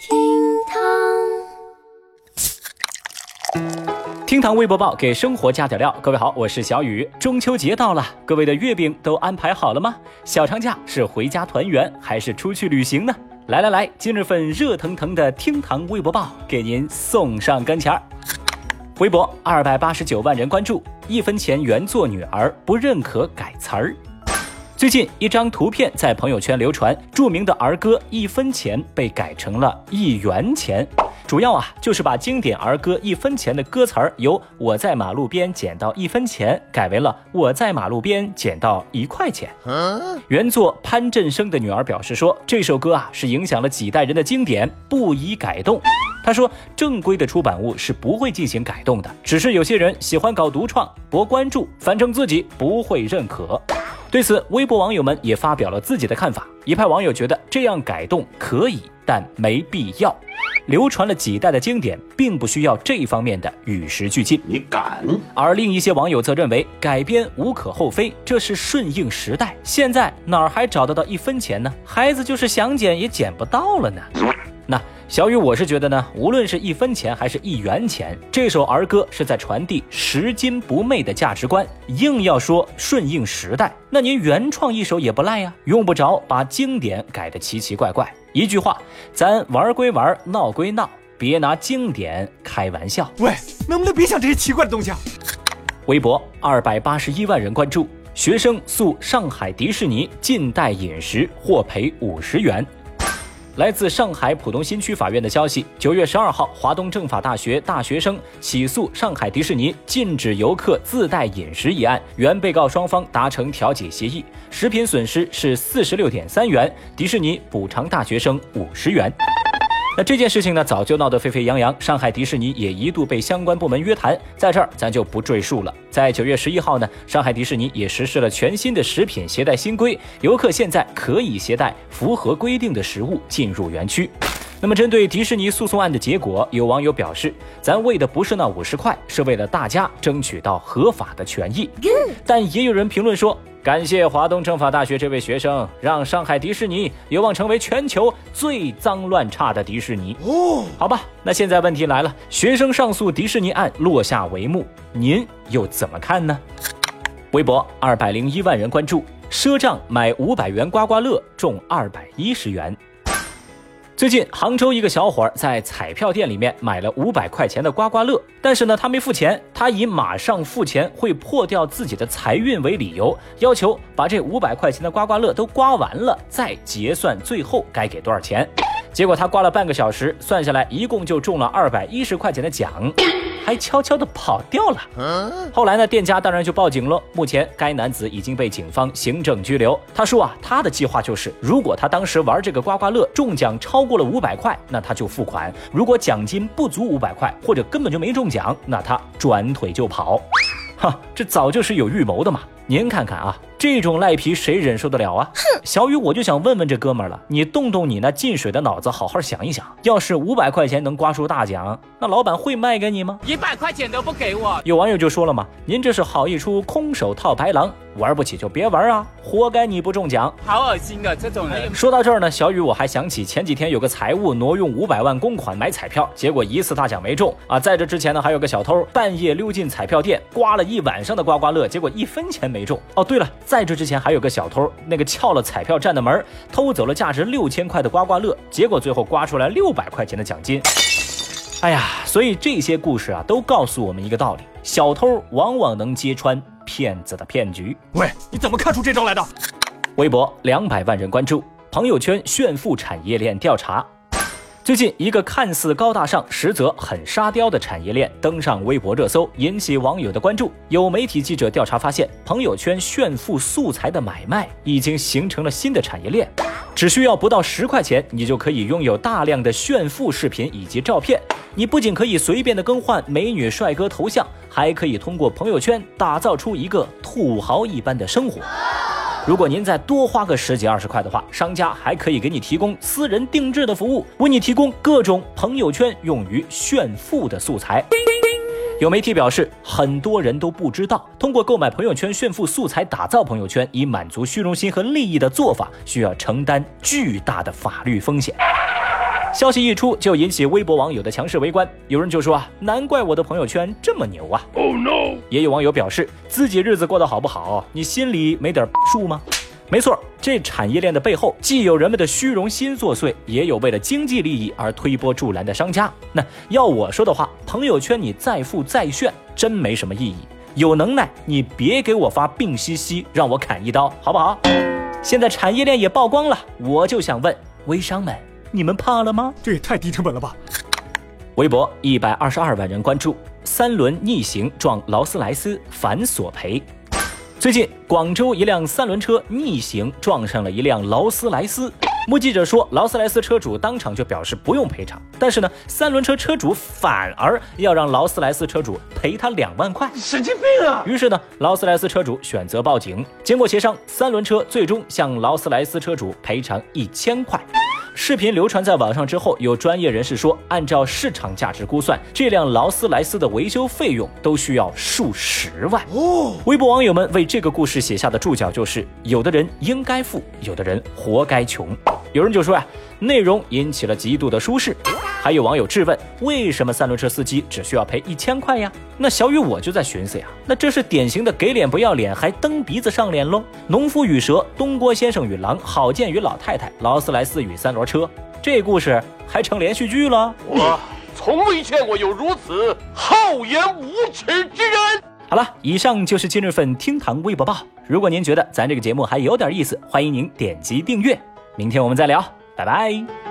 厅堂厅堂微博报给生活加点料。各位好，我是小雨。中秋节到了，各位的月饼都安排好了吗？小长假是回家团圆还是出去旅行呢？来来来，今日份热腾腾的厅堂微博报给您送上跟前儿。微博二百八十九万人关注，一分钱原作女儿不认可改词儿。最近一张图片在朋友圈流传，著名的儿歌《一分钱》被改成了一元钱。主要啊，就是把经典儿歌《一分钱》的歌词儿由“我在马路边捡到一分钱”改为了“我在马路边捡到一块钱”。原作潘振声的女儿表示说：“这首歌啊，是影响了几代人的经典，不宜改动。”他说：“正规的出版物是不会进行改动的，只是有些人喜欢搞独创博关注，反正自己不会认可。”对此，微博网友们也发表了自己的看法。一派网友觉得这样改动可以，但没必要。流传了几代的经典，并不需要这方面的与时俱进。你敢？而另一些网友则认为改编无可厚非，这是顺应时代。现在哪儿还找得到一分钱呢？孩子就是想捡也捡不到了呢。那小雨，我是觉得呢，无论是一分钱还是一元钱，这首儿歌是在传递拾金不昧的价值观。硬要说顺应时代，那您原创一首也不赖呀，用不着把经典改得奇奇怪怪。一句话，咱玩归玩，闹归闹，别拿经典开玩笑。喂，能不能别想这些奇怪的东西啊？微博二百八十一万人关注，学生诉上海迪士尼禁带饮食获赔五十元。来自上海浦东新区法院的消息，九月十二号，华东政法大学大学生起诉上海迪士尼禁止游客自带饮食一案，原被告双方达成调解协议，食品损失是四十六点三元，迪士尼补偿大学生五十元。那这件事情呢，早就闹得沸沸扬扬，上海迪士尼也一度被相关部门约谈，在这儿咱就不赘述了。在九月十一号呢，上海迪士尼也实施了全新的食品携带新规，游客现在可以携带符合规定的食物进入园区。那么，针对迪士尼诉讼案的结果，有网友表示，咱为的不是那五十块，是为了大家争取到合法的权益。但也有人评论说。感谢华东政法大学这位学生，让上海迪士尼有望成为全球最脏乱差的迪士尼。哦，好吧，那现在问题来了，学生上诉迪士尼案落下帷幕，您又怎么看呢？微博二百零一万人关注，赊账买五百元刮刮乐中二百一十元。最近，杭州一个小伙儿在彩票店里面买了五百块钱的刮刮乐，但是呢，他没付钱，他以马上付钱会破掉自己的财运为理由，要求把这五百块钱的刮刮乐都刮完了再结算，最后该给多少钱。结果他刮了半个小时，算下来一共就中了二百一十块钱的奖。还悄悄地跑掉了。后来呢，店家当然就报警了。目前该男子已经被警方行政拘留。他说啊，他的计划就是，如果他当时玩这个刮刮乐中奖超过了五百块，那他就付款；如果奖金不足五百块，或者根本就没中奖，那他转腿就跑。哈，这早就是有预谋的嘛。您看看啊。这种赖皮谁忍受得了啊？哼！小雨，我就想问问这哥们儿了，你动动你那进水的脑子，好好想一想，要是五百块钱能刮出大奖，那老板会卖给你吗？一百块钱都不给我。有网友就说了嘛，您这是好一出空手套白狼，玩不起就别玩啊，活该你不中奖。好恶心啊这种人。说到这儿呢，小雨我还想起前几天有个财务挪用五百万公款买彩票，结果一次大奖没中啊。在这之前呢，还有个小偷半夜溜进彩票店，刮了一晚上的刮刮乐，结果一分钱没中。哦，对了。在这之前，还有个小偷，那个撬了彩票站的门，偷走了价值六千块的刮刮乐，结果最后刮出来六百块钱的奖金。哎呀，所以这些故事啊，都告诉我们一个道理：小偷往往能揭穿骗子的骗局。喂，你怎么看出这招来的？微博两百万人关注，朋友圈炫富产业链调查。最近，一个看似高大上，实则很沙雕的产业链登上微博热搜，引起网友的关注。有媒体记者调查发现，朋友圈炫富素材的买卖已经形成了新的产业链。只需要不到十块钱，你就可以拥有大量的炫富视频以及照片。你不仅可以随便的更换美女帅哥头像，还可以通过朋友圈打造出一个土豪一般的生活。如果您再多花个十几二十块的话，商家还可以给你提供私人定制的服务，为你提供各种朋友圈用于炫富的素材。有媒体表示，很多人都不知道，通过购买朋友圈炫富素材打造朋友圈，以满足虚荣心和利益的做法，需要承担巨大的法律风险。消息一出，就引起微博网友的强势围观。有人就说啊，难怪我的朋友圈这么牛啊！Oh no！也有网友表示，自己日子过得好不好，你心里没点数吗？没错，这产业链的背后，既有人们的虚荣心作祟，也有为了经济利益而推波助澜的商家。那要我说的话，朋友圈你再富再炫，真没什么意义。有能耐，你别给我发病兮兮，让我砍一刀，好不好？现在产业链也曝光了，我就想问微商们。你们怕了吗？这也太低成本了吧！微博一百二十二万人关注，三轮逆行撞劳斯莱斯反索赔。最近，广州一辆三轮车逆行撞上了一辆劳斯莱斯。目击者说，劳斯莱斯车主当场就表示不用赔偿，但是呢，三轮车车主反而要让劳斯莱斯车主赔他两万块，神经病啊！于是呢，劳斯莱斯车主选择报警。经过协商，三轮车最终向劳斯莱斯车主赔偿一千块。视频流传在网上之后，有专业人士说，按照市场价值估算，这辆劳斯莱斯的维修费用都需要数十万。哦，微博网友们为这个故事写下的注脚就是：有的人应该富，有的人活该穷。有人就说呀，内容引起了极度的舒适。还有网友质问，为什么三轮车司机只需要赔一千块呀？那小雨我就在寻思呀，那这是典型的给脸不要脸，还蹬鼻子上脸喽？农夫与蛇，东郭先生与狼，郝建与老太太，劳斯莱斯与三轮车，这故事还成连续剧了？我从未见过有如此厚颜无耻之人。好了，以上就是今日份厅堂微博报。如果您觉得咱这个节目还有点意思，欢迎您点击订阅。明天我们再聊，拜拜。